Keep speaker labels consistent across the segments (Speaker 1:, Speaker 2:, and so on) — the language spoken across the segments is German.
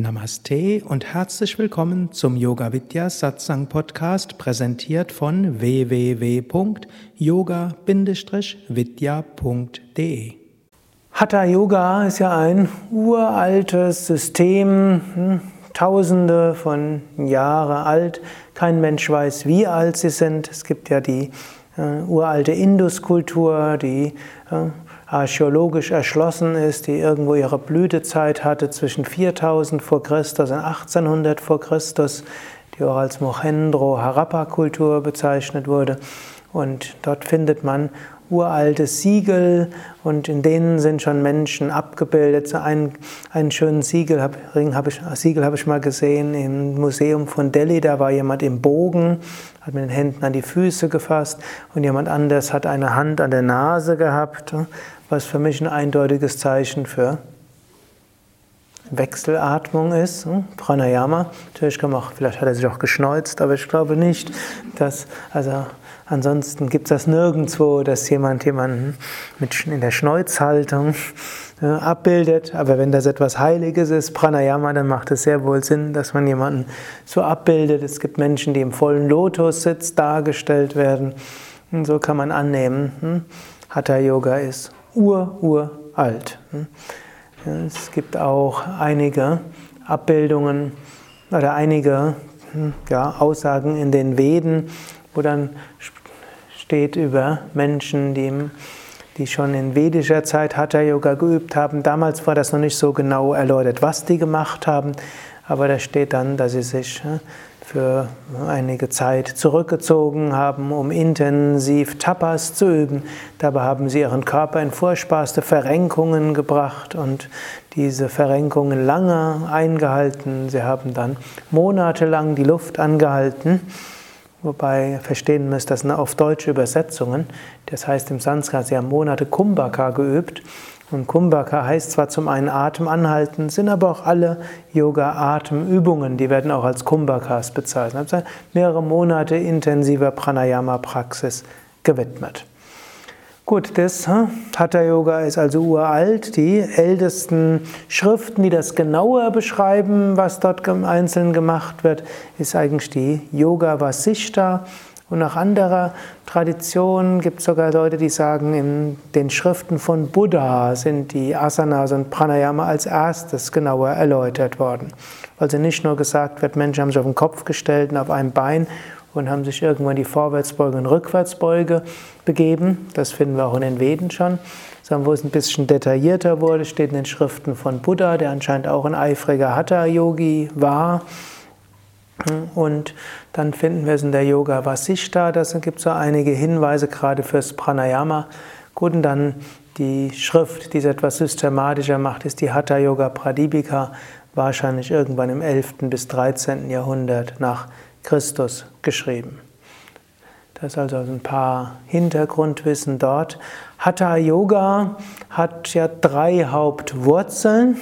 Speaker 1: Namaste und herzlich willkommen zum Yoga Vidya Satsang Podcast, präsentiert von www.yoga-vidya.de.
Speaker 2: Hatha Yoga ist ja ein uraltes System, hm, tausende von Jahre alt. Kein Mensch weiß, wie alt sie sind. Es gibt ja die äh, uralte Induskultur, die äh, archäologisch erschlossen ist, die irgendwo ihre Blütezeit hatte zwischen 4000 vor Christus und 1800 vor Christus, die auch als Mohendro-Harappa-Kultur bezeichnet wurde. Und dort findet man uralte Siegel und in denen sind schon Menschen abgebildet. So einen, einen schönen Siegel habe hab ich, Siegel hab ich mal gesehen im Museum von Delhi. Da war jemand im Bogen, hat mit den Händen an die Füße gefasst und jemand anders hat eine Hand an der Nase gehabt was für mich ein eindeutiges Zeichen für Wechselatmung ist. Hm? Pranayama. Natürlich kann man auch, vielleicht hat er sich auch geschneuzt, aber ich glaube nicht, dass, also ansonsten gibt es das nirgendwo, dass jemand jemanden mit, in der Schneuzhaltung äh, abbildet. Aber wenn das etwas Heiliges ist, Pranayama, dann macht es sehr wohl Sinn, dass man jemanden so abbildet. Es gibt Menschen, die im vollen Lotus-Sitz dargestellt werden. Und so kann man annehmen, hm? Hatha Yoga ist ur-uralt. Es gibt auch einige Abbildungen oder einige ja, Aussagen in den Veden, wo dann steht über Menschen, die, die schon in vedischer Zeit Hatha Yoga geübt haben. Damals war das noch nicht so genau erläutert, was die gemacht haben, aber da steht dann, dass sie sich für einige Zeit zurückgezogen haben, um intensiv Tapas zu üben. Dabei haben sie ihren Körper in furchtbarste Verrenkungen gebracht und diese Verrenkungen lange eingehalten. Sie haben dann monatelang die Luft angehalten. Wobei verstehen müsst, das sind auf deutsche Übersetzungen. Das heißt im Sanskrit, sie haben Monate Kumbhaka geübt. Und Kumbhaka heißt zwar zum einen Atem anhalten, sind aber auch alle Yoga-Atemübungen, die werden auch als Kumbhakas bezeichnet. Also mehrere Monate intensiver Pranayama-Praxis gewidmet. Gut, das Hatha Yoga ist also uralt. Die ältesten Schriften, die das genauer beschreiben, was dort einzeln gemacht wird, ist eigentlich die Yoga Vasishta und nach anderer Tradition gibt es sogar Leute, die sagen, in den Schriften von Buddha sind die Asanas und Pranayama als erstes genauer erläutert worden. Also nicht nur gesagt wird, Menschen haben sich auf den Kopf gestellt und auf einem Bein und haben sich irgendwann die Vorwärtsbeuge und Rückwärtsbeuge begeben. Das finden wir auch in den Veden schon. Sondern wo es ein bisschen detaillierter wurde, steht in den Schriften von Buddha, der anscheinend auch ein eifriger Hatha-Yogi war. Und dann finden wir es in der Yoga Vasishta, da gibt es so einige Hinweise gerade fürs Pranayama. Gut, und dann die Schrift, die es etwas systematischer macht, ist die Hatha Yoga Pradipika, wahrscheinlich irgendwann im 11. bis 13. Jahrhundert nach Christus geschrieben. Das ist also ein paar Hintergrundwissen dort. Hatha Yoga hat ja drei Hauptwurzeln.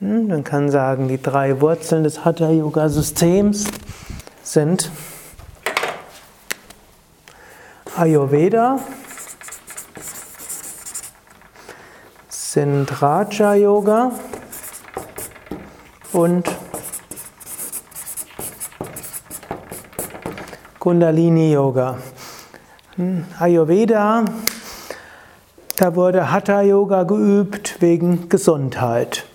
Speaker 2: Hm, man kann sagen, die drei Wurzeln des Hatha-Yoga-Systems sind Ayurveda, sind Raja Yoga und Kundalini Yoga. Hm, Ayurveda, da wurde Hatha Yoga geübt wegen Gesundheit.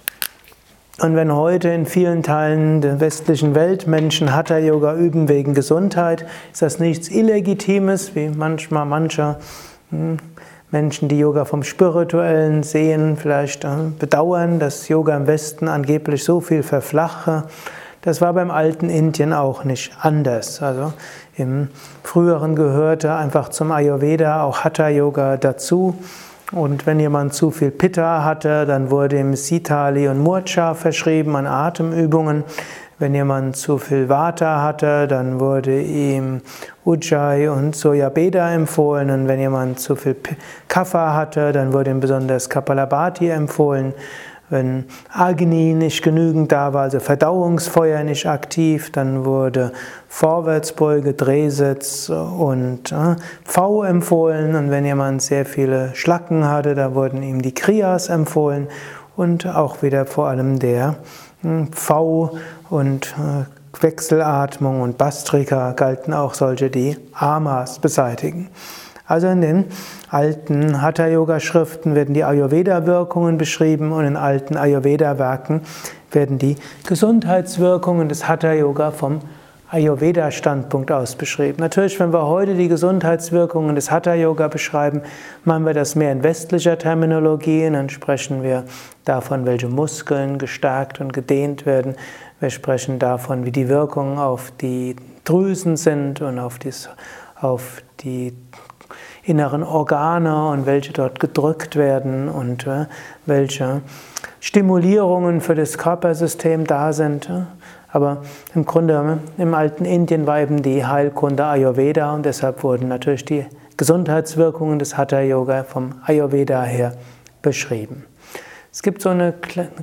Speaker 2: Und wenn heute in vielen Teilen der westlichen Welt Menschen Hatha Yoga üben wegen Gesundheit, ist das nichts Illegitimes, wie manchmal mancher hm, Menschen, die Yoga vom Spirituellen sehen, vielleicht äh, bedauern, dass Yoga im Westen angeblich so viel verflache. Das war beim alten Indien auch nicht anders. Also im früheren gehörte einfach zum Ayurveda auch Hatha Yoga dazu. Und wenn jemand zu viel Pitta hatte, dann wurde ihm Sitali und Murcha verschrieben an Atemübungen. Wenn jemand zu viel Vata hatte, dann wurde ihm Ujjayi und Soyabeda empfohlen. Und wenn jemand zu viel Kapha hatte, dann wurde ihm besonders Kapalabhati empfohlen. Wenn Agni nicht genügend da war, also Verdauungsfeuer nicht aktiv, dann wurde Vorwärtsbeuge, Drehsitz und äh, V empfohlen. Und wenn jemand sehr viele Schlacken hatte, da wurden ihm die Kriyas empfohlen und auch wieder vor allem der hm, V und äh, Wechselatmung und Bastrika galten auch solche, die Amas beseitigen. Also in den alten Hatha-Yoga-Schriften werden die Ayurveda-Wirkungen beschrieben und in alten Ayurveda-Werken werden die Gesundheitswirkungen des Hatha-Yoga vom Ayurveda-Standpunkt aus beschrieben. Natürlich, wenn wir heute die Gesundheitswirkungen des Hatha-Yoga beschreiben, machen wir das mehr in westlicher Terminologie. Dann sprechen wir davon, welche Muskeln gestärkt und gedehnt werden. Wir sprechen davon, wie die Wirkungen auf die Drüsen sind und auf, dies, auf die inneren Organe und welche dort gedrückt werden und äh, welche Stimulierungen für das Körpersystem da sind. Aber im Grunde im alten Indien war eben die Heilkunde Ayurveda und deshalb wurden natürlich die Gesundheitswirkungen des Hatha Yoga vom Ayurveda her beschrieben. Es gibt so einen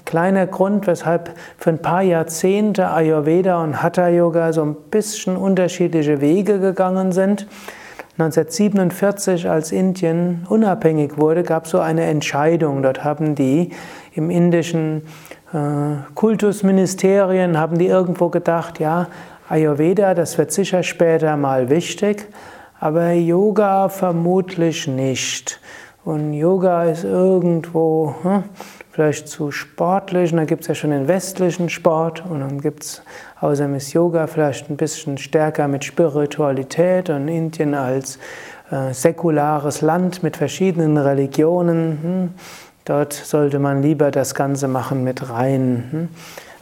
Speaker 2: kleinen Grund, weshalb für ein paar Jahrzehnte Ayurveda und Hatha Yoga so ein bisschen unterschiedliche Wege gegangen sind. 1947, als Indien unabhängig wurde, gab es so eine Entscheidung. Dort haben die im indischen äh, Kultusministerien, haben die irgendwo gedacht, ja, Ayurveda, das wird sicher später mal wichtig, aber Yoga vermutlich nicht. Und Yoga ist irgendwo hm, vielleicht zu sportlich, und da gibt es ja schon den westlichen Sport, und dann gibt es außerdem ist Yoga vielleicht ein bisschen stärker mit Spiritualität und Indien als äh, säkulares Land mit verschiedenen Religionen. Hm, dort sollte man lieber das Ganze machen mit rein.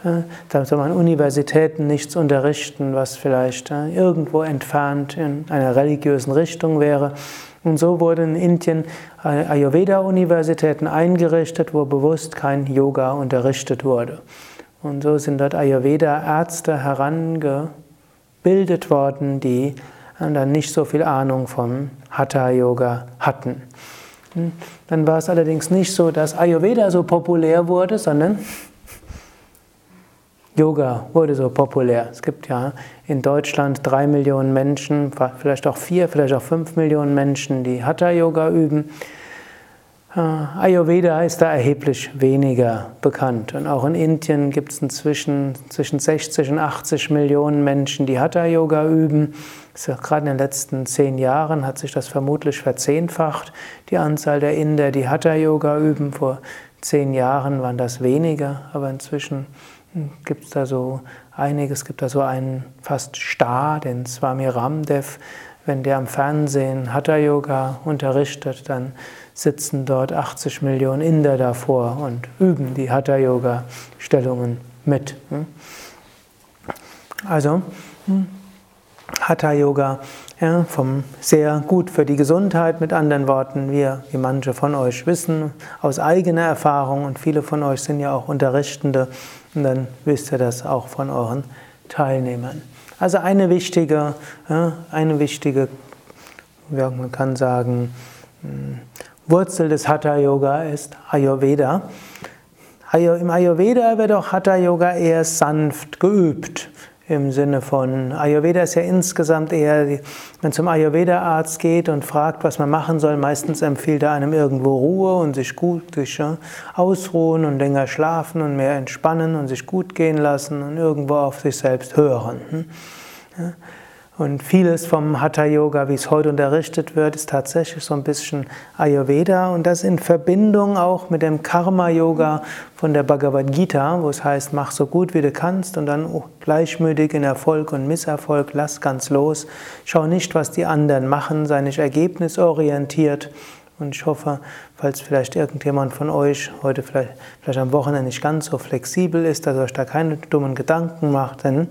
Speaker 2: Hm, äh, da soll man Universitäten nichts unterrichten, was vielleicht äh, irgendwo entfernt in einer religiösen Richtung wäre. Und so wurden in Indien Ayurveda-Universitäten eingerichtet, wo bewusst kein Yoga unterrichtet wurde. Und so sind dort Ayurveda-Ärzte herangebildet worden, die dann nicht so viel Ahnung vom Hatha-Yoga hatten. Hm? Dann war es allerdings nicht so, dass Ayurveda so populär wurde, sondern Yoga wurde so populär. Es gibt ja in Deutschland drei Millionen Menschen, vielleicht auch vier, vielleicht auch fünf Millionen Menschen, die Hatha-Yoga üben. Äh, Ayurveda ist da erheblich weniger bekannt. Und auch in Indien gibt es inzwischen zwischen 60 und 80 Millionen Menschen, die Hatha-Yoga üben. Gerade in den letzten zehn Jahren hat sich das vermutlich verzehnfacht, die Anzahl der Inder, die Hatha-Yoga üben. Vor zehn Jahren waren das weniger, aber inzwischen gibt es da so einiges. Es gibt da so einen fast Star, den Swami Ramdev. Wenn der am Fernsehen Hatha Yoga unterrichtet, dann sitzen dort 80 Millionen Inder davor und üben die Hatha Yoga Stellungen mit. Also hm, Hatha Yoga ja, vom sehr gut für die Gesundheit, mit anderen Worten, wir, wie manche von euch wissen, aus eigener Erfahrung und viele von euch sind ja auch Unterrichtende und dann wisst ihr das auch von euren Teilnehmern. Also eine wichtige, ja, eine wichtige, ja, man kann sagen, hm, Wurzel des Hatha Yoga ist Ayurveda. Im Ayurveda wird auch Hatha Yoga eher sanft geübt im Sinne von Ayurveda ist ja insgesamt eher, wenn man zum Ayurveda-Arzt geht und fragt, was man machen soll, meistens empfiehlt er einem irgendwo Ruhe und sich gut sich ausruhen und länger schlafen und mehr entspannen und sich gut gehen lassen und irgendwo auf sich selbst hören. Und vieles vom Hatha Yoga, wie es heute unterrichtet wird, ist tatsächlich so ein bisschen Ayurveda und das in Verbindung auch mit dem Karma Yoga von der Bhagavad Gita, wo es heißt, mach so gut wie du kannst und dann oh, gleichmütig in Erfolg und Misserfolg, lass ganz los. Schau nicht, was die anderen machen, sei nicht ergebnisorientiert. Und ich hoffe, falls vielleicht irgendjemand von euch heute vielleicht, vielleicht am Wochenende nicht ganz so flexibel ist, dass euch da keine dummen Gedanken macht, denn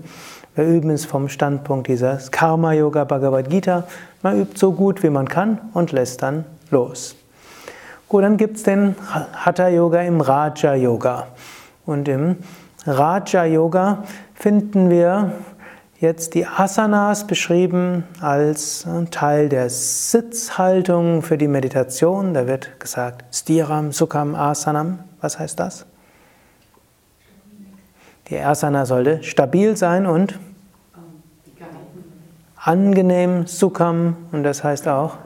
Speaker 2: wir üben es vom Standpunkt dieses Karma Yoga Bhagavad Gita. Man übt so gut wie man kann und lässt dann los. Gut, dann gibt es den Hatha Yoga im Raja Yoga. Und im Raja Yoga finden wir jetzt die Asanas beschrieben als Teil der Sitzhaltung für die Meditation. Da wird gesagt Stiram Sukham Asanam. Was heißt das? Die Asana sollte stabil sein und angenehm, Sukham, und das heißt auch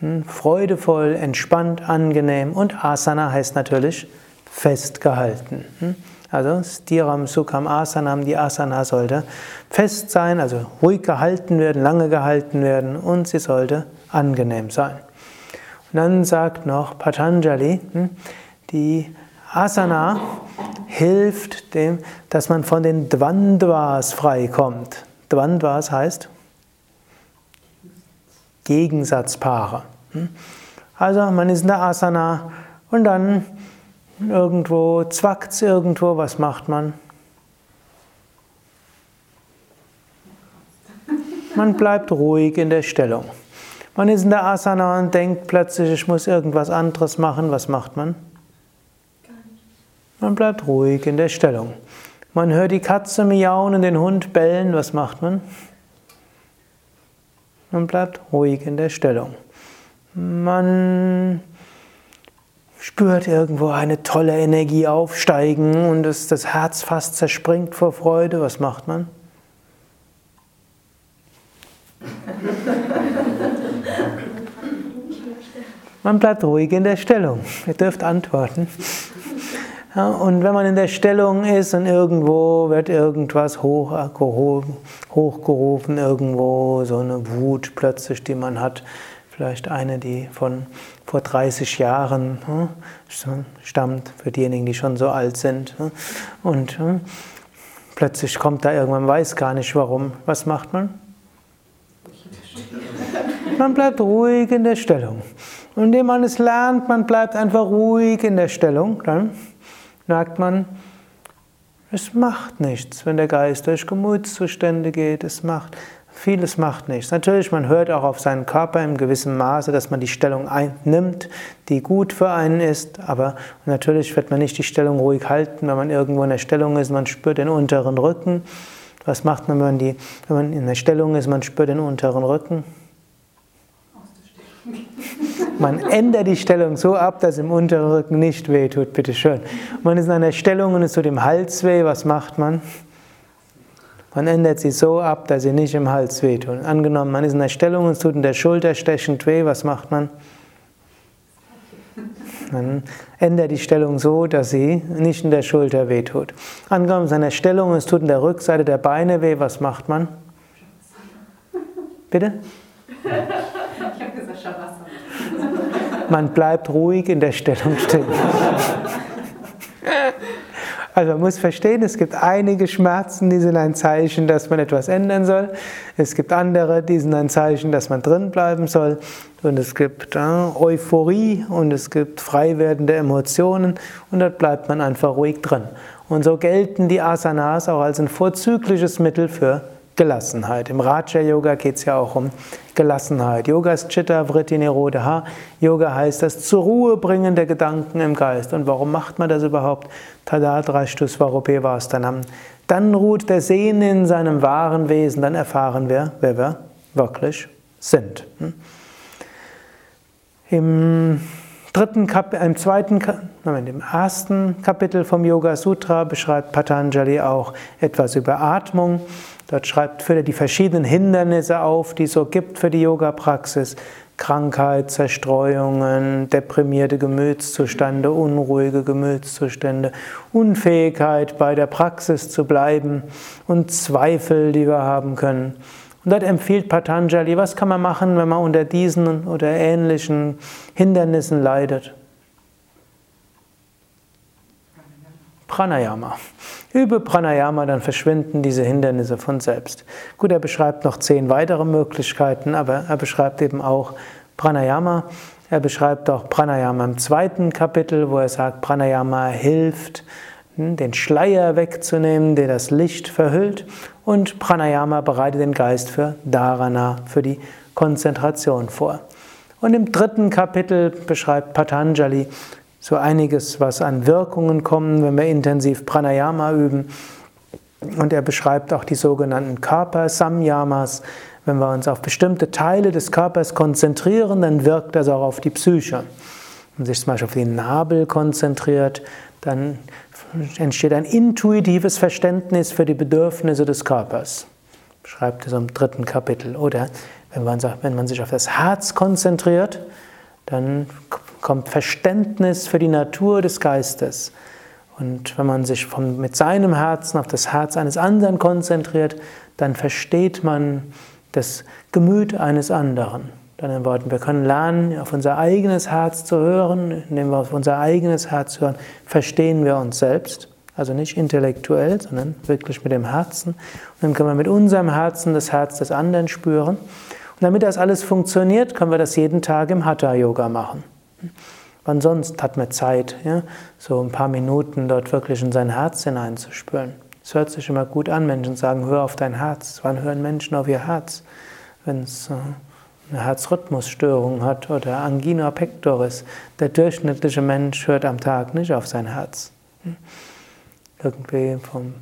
Speaker 2: hm, freudevoll, entspannt, angenehm. Und Asana heißt natürlich festgehalten. Hm? Also Stiram Sukham Asanam, die Asana sollte fest sein, also ruhig gehalten werden, lange gehalten werden und sie sollte angenehm sein. Und dann sagt noch Patanjali, hm, die Asana hilft dem, dass man von den Dvandvas freikommt. Dvandvas heißt Gegensatzpaare. Hm. Also man ist in der Asana und dann Irgendwo zwackt es irgendwo, was macht man? Man bleibt ruhig in der Stellung. Man ist in der Asana und denkt plötzlich, ich muss irgendwas anderes machen. Was macht man? Man bleibt ruhig in der Stellung. Man hört die Katze miauen und den Hund bellen. Was macht man? Man bleibt ruhig in der Stellung. Man spürt irgendwo eine tolle Energie aufsteigen und es, das Herz fast zerspringt vor Freude, was macht man? Man bleibt ruhig in der Stellung. Ihr dürft antworten. Ja, und wenn man in der Stellung ist und irgendwo wird irgendwas hochgehoben, hochgerufen, irgendwo so eine Wut plötzlich, die man hat, vielleicht eine, die von vor 30 Jahren hm, stammt, für diejenigen, die schon so alt sind. Hm. Und hm, plötzlich kommt da irgendwann, weiß gar nicht warum. Was macht man? Man bleibt ruhig in der Stellung. Und indem man es lernt, man bleibt einfach ruhig in der Stellung, dann merkt man, es macht nichts, wenn der Geist durch Gemütszustände geht. Es macht Vieles macht nichts. Natürlich, man hört auch auf seinen Körper im gewissen Maße, dass man die Stellung einnimmt, die gut für einen ist. Aber natürlich wird man nicht die Stellung ruhig halten, wenn man irgendwo in der Stellung ist, man spürt den unteren Rücken. Was macht man, wenn man, die, wenn man in der Stellung ist, man spürt den unteren Rücken? Man ändert die Stellung so ab, dass im unteren Rücken nicht wehtut, bitteschön. Man ist in einer Stellung und es tut im Hals weh, was macht man? Man ändert sie so ab, dass sie nicht im Hals wehtun. Angenommen, man ist in der Stellung und es tut in der Schulter stechend weh, was macht man? Man ändert die Stellung so, dass sie nicht in der Schulter wehtut. Angenommen, in der Stellung und es tut in der Rückseite der Beine weh, was macht man? Bitte? Ich habe gesagt, Shavasana. Man bleibt ruhig in der Stellung stehen. Also man muss verstehen, es gibt einige Schmerzen, die sind ein Zeichen, dass man etwas ändern soll. Es gibt andere, die sind ein Zeichen, dass man drin bleiben soll. Und es gibt äh, Euphorie und es gibt frei werdende Emotionen und dort bleibt man einfach ruhig drin. Und so gelten die Asanas auch als ein vorzügliches Mittel für Gelassenheit. Im Raja Yoga geht es ja auch um Gelassenheit. Yoga ist Chitta Vritti Nirodha. Yoga heißt das zur Ruhe bringen der Gedanken im Geist. Und warum macht man das überhaupt? Tadadrashtu Svarupe Vastanam. Dann ruht der Sehen in seinem wahren Wesen, dann erfahren wir, wer wir wirklich sind. Hm? Im dritten Kapitel, im zweiten, Moment, im ersten Kapitel vom Yoga Sutra beschreibt Patanjali auch etwas über Atmung. Dort schreibt er die verschiedenen Hindernisse auf, die es so gibt für die Yoga-Praxis. Krankheit, Zerstreuungen, deprimierte Gemütszustände, unruhige Gemütszustände, Unfähigkeit bei der Praxis zu bleiben und Zweifel, die wir haben können. Und dort empfiehlt Patanjali, was kann man machen, wenn man unter diesen oder ähnlichen Hindernissen leidet? Pranayama. Übe Pranayama, dann verschwinden diese Hindernisse von selbst. Gut, er beschreibt noch zehn weitere Möglichkeiten, aber er beschreibt eben auch Pranayama. Er beschreibt auch Pranayama im zweiten Kapitel, wo er sagt, Pranayama hilft, den Schleier wegzunehmen, der das Licht verhüllt. Und Pranayama bereitet den Geist für Dharana, für die Konzentration vor. Und im dritten Kapitel beschreibt Patanjali so einiges, was an Wirkungen kommen, wenn wir intensiv Pranayama üben. Und er beschreibt auch die sogenannten Körper-Samyamas. Wenn wir uns auf bestimmte Teile des Körpers konzentrieren, dann wirkt das auch auf die Psyche. Wenn man sich zum Beispiel auf den Nabel konzentriert, dann entsteht ein intuitives Verständnis für die Bedürfnisse des Körpers. Schreibt es im dritten Kapitel. Oder wenn man, wenn man sich auf das Herz konzentriert, dann kommt Verständnis für die Natur des Geistes. Und wenn man sich von, mit seinem Herzen auf das Herz eines anderen konzentriert, dann versteht man das Gemüt eines anderen. Mit anderen Worten, wir können lernen, auf unser eigenes Herz zu hören. Indem wir auf unser eigenes Herz hören, verstehen wir uns selbst. Also nicht intellektuell, sondern wirklich mit dem Herzen. Und dann können wir mit unserem Herzen das Herz des anderen spüren. Und damit das alles funktioniert, können wir das jeden Tag im Hatha-Yoga machen. Wann sonst hat man Zeit, ja, so ein paar Minuten dort wirklich in sein Herz hineinzuspüren? Es hört sich immer gut an, Menschen sagen, hör auf dein Herz. Wann hören Menschen auf ihr Herz? Wenn es äh, eine Herzrhythmusstörung hat oder Angina pectoris. Der durchschnittliche Mensch hört am Tag nicht auf sein Herz. Irgendwie vor ein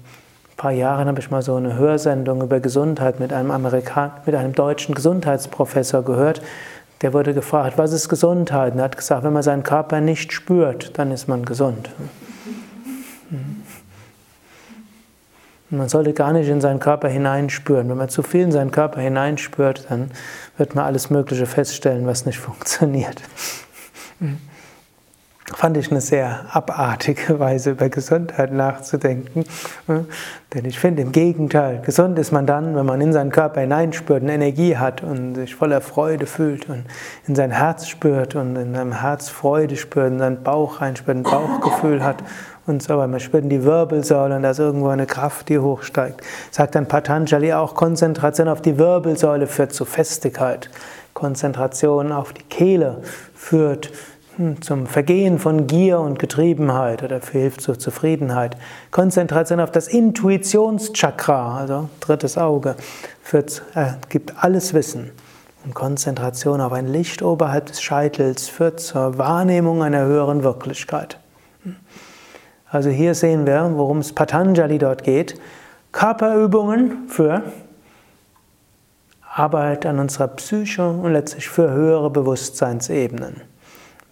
Speaker 2: paar Jahren habe ich mal so eine Hörsendung über Gesundheit mit einem Amerikan mit einem deutschen Gesundheitsprofessor gehört. Der wurde gefragt, was ist Gesundheit? Und er hat gesagt, wenn man seinen Körper nicht spürt, dann ist man gesund. Man sollte gar nicht in seinen Körper hineinspüren. Wenn man zu viel in seinen Körper hineinspürt, dann wird man alles Mögliche feststellen, was nicht funktioniert. Fand ich eine sehr abartige Weise, über Gesundheit nachzudenken. Denn ich finde im Gegenteil, gesund ist man dann, wenn man in seinen Körper hineinspürt und Energie hat und sich voller Freude fühlt und in sein Herz spürt und in seinem Herz Freude spürt, in seinen Bauch reinspürt, ein Bauchgefühl hat und so weiter. Man spürt in die Wirbelsäule und da ist irgendwo eine Kraft, die hochsteigt. Sagt dann Patanjali auch, Konzentration auf die Wirbelsäule führt zu Festigkeit. Konzentration auf die Kehle führt hm, zum Vergehen von Gier und Getriebenheit oder hilft zur Zufriedenheit. Konzentration auf das Intuitionschakra, also drittes Auge, führt, äh, gibt alles Wissen. Und Konzentration auf ein Licht oberhalb des Scheitels führt zur Wahrnehmung einer höheren Wirklichkeit. Also hier sehen wir, worum es Patanjali dort geht. Körperübungen für Arbeit an unserer Psyche und letztlich für höhere Bewusstseinsebenen.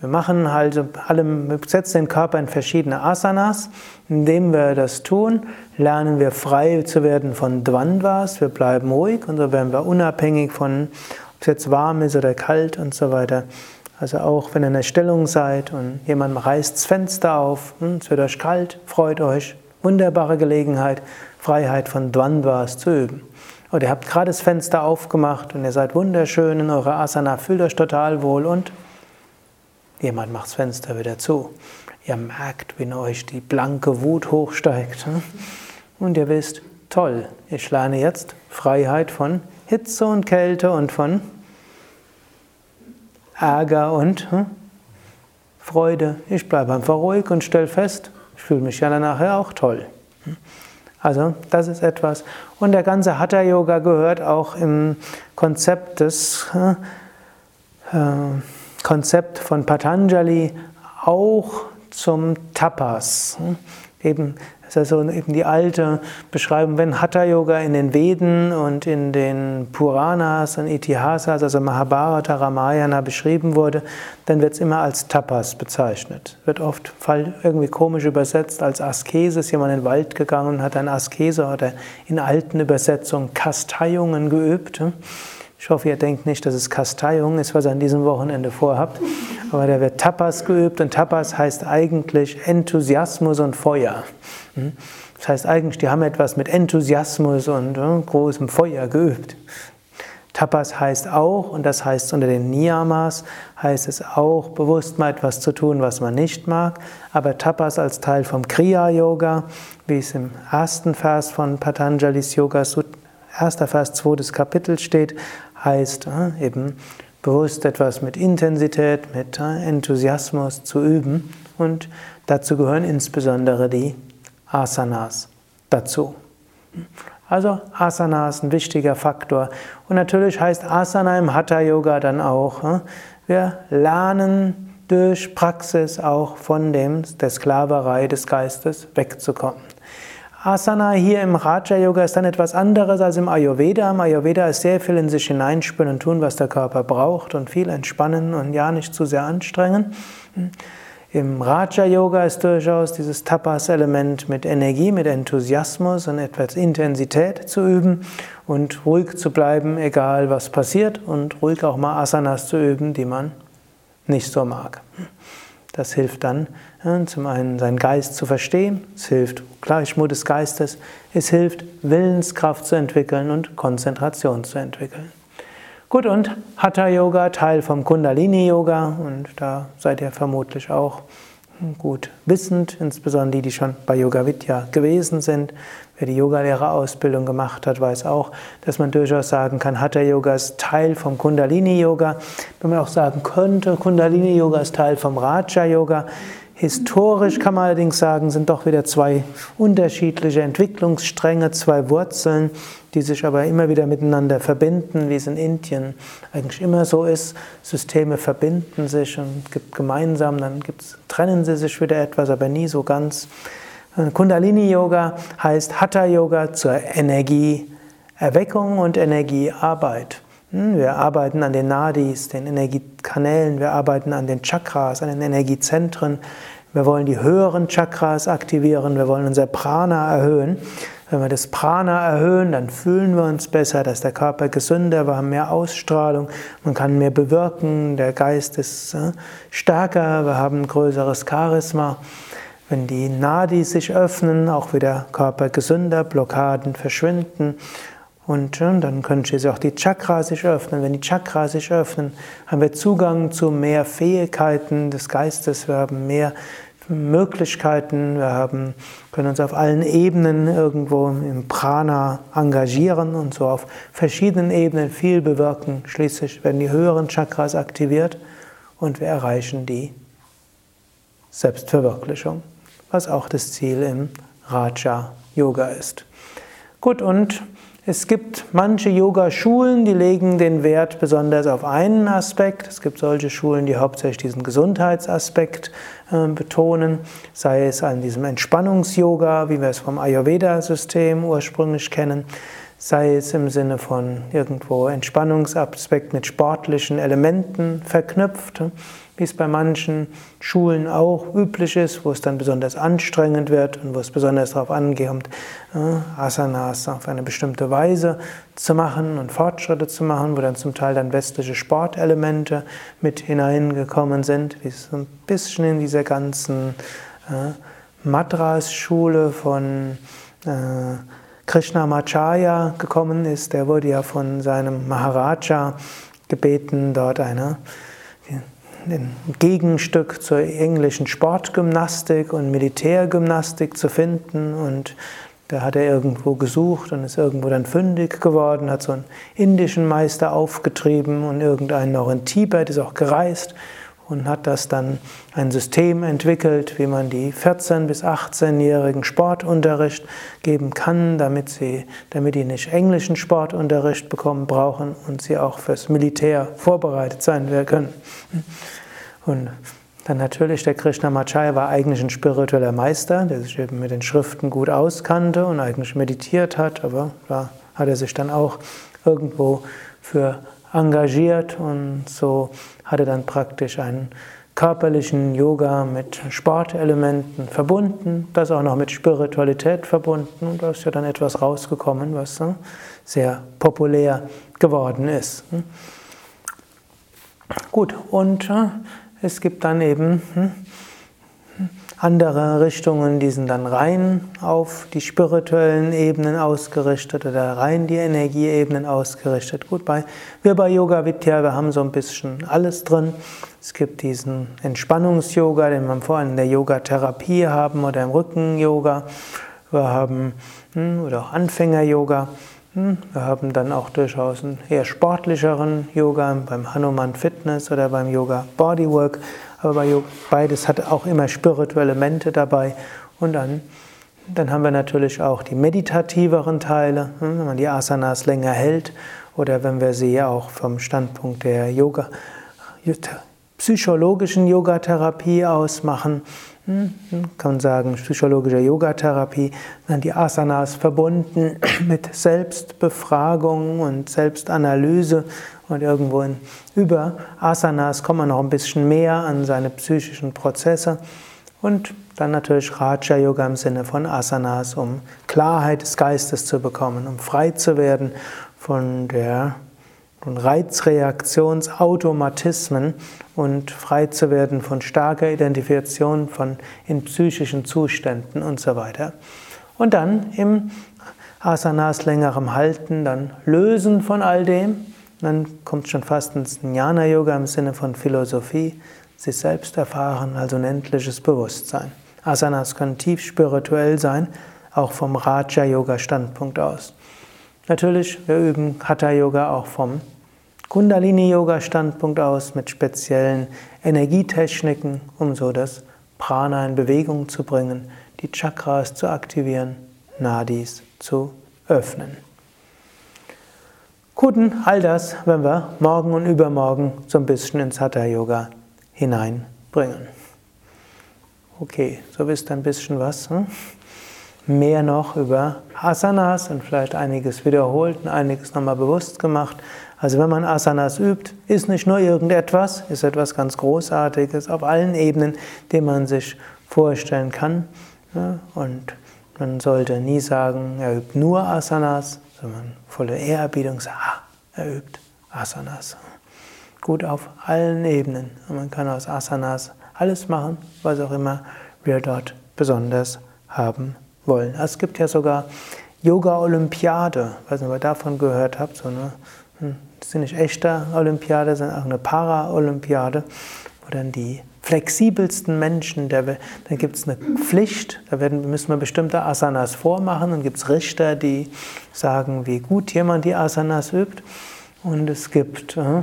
Speaker 2: Wir machen halt alle, wir setzen den Körper in verschiedene Asanas. Indem wir das tun, lernen wir frei zu werden von Dvandvas. Wir bleiben ruhig und so werden wir unabhängig von, ob es jetzt warm ist oder kalt und so weiter. Also auch wenn ihr in der Stellung seid und jemand reißt das Fenster auf, hm, es wird euch kalt, freut euch. Wunderbare Gelegenheit, Freiheit von Dvandvas zu üben. Oder ihr habt gerade das Fenster aufgemacht und ihr seid wunderschön in eurer Asana, fühlt euch total wohl und Jemand macht das Fenster wieder zu. Ihr merkt, wie in euch die blanke Wut hochsteigt. Hm? Und ihr wisst, toll, ich lerne jetzt Freiheit von Hitze und Kälte und von Ärger und hm, Freude. Ich bleibe einfach ruhig und stelle fest, ich fühle mich ja nachher auch toll. Hm? Also das ist etwas. Und der ganze Hatha Yoga gehört auch im Konzept des äh, Konzept von Patanjali auch zum Tapas. Eben, das ist also eben die alte Beschreibung, wenn Hatha Yoga in den Veden und in den Puranas und Itihasas, also Mahabharata, Ramayana beschrieben wurde, dann wird es immer als Tapas bezeichnet. Wird oft irgendwie komisch übersetzt als Askese. Ist jemand in den Wald gegangen und hat eine Askese oder in alten Übersetzungen Kasteiungen geübt. Ich hoffe, ihr denkt nicht, dass es Kasteiung ist, was ihr an diesem Wochenende vorhabt. Aber da wird Tapas geübt und Tapas heißt eigentlich Enthusiasmus und Feuer. Hm? Das heißt eigentlich, die haben etwas mit Enthusiasmus und äh, großem Feuer geübt. Tapas heißt auch, und das heißt unter den Niyamas, heißt es auch, bewusst mal etwas zu tun, was man nicht mag. Aber Tapas als Teil vom Kriya-Yoga, wie es im ersten Vers von Patanjalis Yoga erster Vers, zweites Kapitel steht, heißt äh, eben bewusst etwas mit Intensität, mit äh, Enthusiasmus zu üben und dazu gehören insbesondere die Asanas dazu. Also Asana ist ein wichtiger Faktor. Und natürlich heißt Asana im Hatha Yoga dann auch, äh, wir lernen durch Praxis auch von dem, der Sklaverei des Geistes wegzukommen. Asana hier im Raja Yoga ist dann etwas anderes als im Ayurveda. Im Ayurveda ist sehr viel in sich hineinspüren und tun, was der Körper braucht und viel entspannen und ja nicht zu sehr anstrengen. Im Raja Yoga ist durchaus dieses Tapas-Element mit Energie, mit Enthusiasmus und etwas Intensität zu üben und ruhig zu bleiben, egal was passiert und ruhig auch mal Asanas zu üben, die man nicht so mag. Das hilft dann, zum einen seinen Geist zu verstehen, es hilft Gleichmut des Geistes, es hilft Willenskraft zu entwickeln und Konzentration zu entwickeln. Gut, und Hatha Yoga, Teil vom Kundalini Yoga, und da seid ihr vermutlich auch gut wissend, insbesondere die, die schon bei Yoga Vidya gewesen sind. Wer die Yogalehrerausbildung gemacht hat, weiß auch, dass man durchaus sagen kann, Hatha Yoga ist Teil vom Kundalini Yoga. Wenn man auch sagen könnte, Kundalini Yoga ist Teil vom Raja Yoga. Historisch kann man allerdings sagen, sind doch wieder zwei unterschiedliche Entwicklungsstränge, zwei Wurzeln, die sich aber immer wieder miteinander verbinden, wie es in Indien eigentlich immer so ist. Systeme verbinden sich und gibt gemeinsam, dann trennen sie sich wieder etwas, aber nie so ganz. Kundalini Yoga heißt Hatha Yoga zur Energieerweckung und Energiearbeit. Hm, wir arbeiten an den Nadis, den Energiekanälen, wir arbeiten an den Chakras, an den Energiezentren. Wir wollen die höheren Chakras aktivieren, wir wollen unser Prana erhöhen. Wenn wir das Prana erhöhen, dann fühlen wir uns besser, dass der Körper gesünder, wir haben mehr Ausstrahlung, man kann mehr bewirken, der Geist ist äh, stärker, wir haben größeres Charisma. Wenn die Nadis sich öffnen, auch wieder Körper gesünder, Blockaden verschwinden und dann können schließlich auch die Chakras sich öffnen. Wenn die Chakras sich öffnen, haben wir Zugang zu mehr Fähigkeiten des Geistes, wir haben mehr Möglichkeiten, wir haben, können uns auf allen Ebenen irgendwo im Prana engagieren und so auf verschiedenen Ebenen viel bewirken. Schließlich werden die höheren Chakras aktiviert und wir erreichen die Selbstverwirklichung, was auch das Ziel im Raja Yoga ist. Gut, und es gibt manche Yoga-Schulen, die legen den Wert besonders auf einen Aspekt. Es gibt solche Schulen, die hauptsächlich diesen Gesundheitsaspekt äh, betonen, sei es an diesem Entspannungs-Yoga, wie wir es vom Ayurveda-System ursprünglich kennen, sei es im Sinne von irgendwo Entspannungsaspekt mit sportlichen Elementen verknüpft wie es bei manchen Schulen auch üblich ist, wo es dann besonders anstrengend wird und wo es besonders darauf ankommt, Asanas auf eine bestimmte Weise zu machen und Fortschritte zu machen, wo dann zum Teil dann westliche Sportelemente mit hineingekommen sind, wie es so ein bisschen in dieser ganzen äh, Madras-Schule von äh, Krishnamacharya gekommen ist. Der wurde ja von seinem Maharaja gebeten, dort eine ein Gegenstück zur englischen Sportgymnastik und Militärgymnastik zu finden. Und da hat er irgendwo gesucht und ist irgendwo dann fündig geworden, hat so einen indischen Meister aufgetrieben und irgendeinen auch in Tibet ist auch gereist und hat das dann ein System entwickelt, wie man die 14- bis 18-jährigen Sportunterricht geben kann, damit sie, damit die nicht englischen Sportunterricht bekommen brauchen und sie auch fürs Militär vorbereitet sein können. Und dann natürlich der Krishnamacharya war eigentlich ein spiritueller Meister, der sich eben mit den Schriften gut auskannte und eigentlich meditiert hat, aber da hat er sich dann auch irgendwo für engagiert und so hat er dann praktisch einen körperlichen Yoga mit Sportelementen verbunden, das auch noch mit Spiritualität verbunden und da ist ja dann etwas rausgekommen, was sehr populär geworden ist. Gut, und äh, es gibt dann eben hm, andere Richtungen, die sind dann rein auf die spirituellen Ebenen ausgerichtet oder rein die Energieebenen ausgerichtet. Gut, bei, wir bei Yoga Vidya, wir haben so ein bisschen alles drin. Es gibt diesen Entspannungs-Yoga, den wir vor allem in der Yoga-Therapie haben oder im Rücken-Yoga. Wir haben hm, oder auch Anfänger-Yoga. Hm, wir haben dann auch durchaus einen eher sportlicheren Yoga beim Hanuman Fitness oder beim Yoga Bodywork. Aber beides hat auch immer spirituelle Elemente dabei. Und dann, dann haben wir natürlich auch die meditativeren Teile, hm, wenn man die Asanas länger hält oder wenn wir sie auch vom Standpunkt der Yoga, psychologischen Yogatherapie aus Hm, kann man sagen, psychologische Yogatherapie, dann die Asanas verbunden mit Selbstbefragung und Selbstanalyse. Und irgendwo über Asanas kommt man noch ein bisschen mehr an seine psychischen Prozesse. Und dann natürlich Raja Yoga im Sinne von Asanas, um Klarheit des Geistes zu bekommen, um frei zu werden von der und Reizreaktionsautomatismen und frei zu werden von starker Identifikation von in psychischen Zuständen und so weiter. Und dann im Asanas längerem Halten, dann lösen von all dem. Dann kommt schon fast ins Jnana-Yoga im Sinne von Philosophie, sich selbst erfahren, also unendliches Bewusstsein. Asanas können tief spirituell sein, auch vom Raja-Yoga-Standpunkt aus. Natürlich, wir üben Hatha-Yoga auch vom Kundalini-Yoga-Standpunkt aus mit speziellen Energietechniken, um so das Prana in Bewegung zu bringen, die Chakras zu aktivieren, Nadis zu öffnen. Guten, all das werden wir morgen und übermorgen so ein bisschen ins Hatha-Yoga hineinbringen. Okay, so wisst ihr ein bisschen was. Hm? Mehr noch über Asanas und vielleicht einiges wiederholt und einiges nochmal bewusst gemacht. Also wenn man Asanas übt, ist nicht nur irgendetwas, ist etwas ganz Großartiges auf allen Ebenen, die man sich vorstellen kann. Und man sollte nie sagen, er übt nur Asanas, sondern volle Ehrerbietung sagen, ah, er übt Asanas. Gut auf allen Ebenen. Und man kann aus Asanas alles machen, was auch immer wir dort besonders haben wollen. Es gibt ja sogar Yoga-Olympiade, weiß nicht, ob ihr davon gehört habt, so eine, hm, das sind nicht echte Olympiade, sondern auch eine Para-Olympiade, wo dann die flexibelsten Menschen der dann gibt es eine Pflicht, da werden, müssen wir bestimmte Asanas vormachen, dann gibt es Richter, die sagen, wie gut jemand die Asanas übt. Und es gibt äh,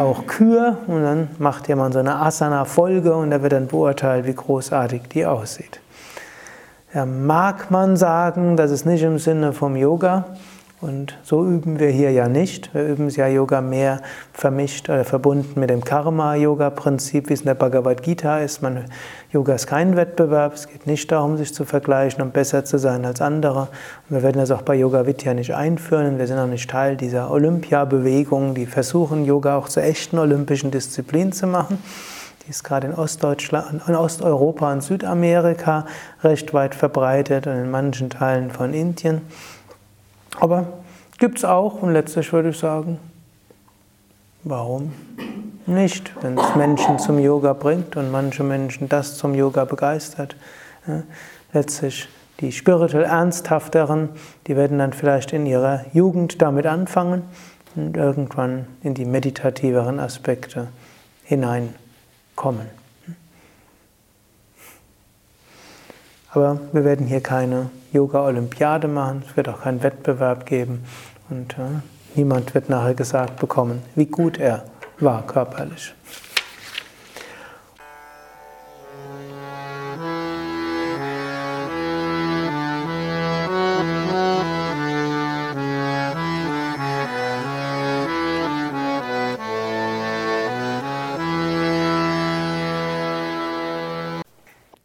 Speaker 2: auch Kür und dann macht jemand so eine Asana-Folge und da wird dann beurteilt, wie großartig die aussieht. Ja, mag man sagen, das ist nicht im Sinne vom Yoga. Und so üben wir hier ja nicht. Wir üben ja Yoga mehr vermischt oder verbunden mit dem Karma-Yoga-Prinzip, wie es in der Bhagavad Gita ist. Man, Yoga ist kein Wettbewerb. Es geht nicht darum, sich zu vergleichen und besser zu sein als andere. Und wir werden das auch bei Yoga Vidya nicht einführen. Wir sind auch nicht Teil dieser Olympiabewegung, die versuchen, Yoga auch zur echten olympischen Disziplin zu machen. Die ist gerade in Ostdeutschland, in Osteuropa und Südamerika recht weit verbreitet und in manchen Teilen von Indien. Aber gibt es auch und letztlich würde ich sagen, warum nicht, wenn es Menschen zum Yoga bringt und manche Menschen das zum Yoga begeistert. Letztlich die spirituell Ernsthafteren, die werden dann vielleicht in ihrer Jugend damit anfangen und irgendwann in die meditativeren Aspekte hinein kommen. Aber wir werden hier keine Yoga-Olympiade machen, es wird auch keinen Wettbewerb geben und äh, niemand wird nachher gesagt bekommen, wie gut er war körperlich.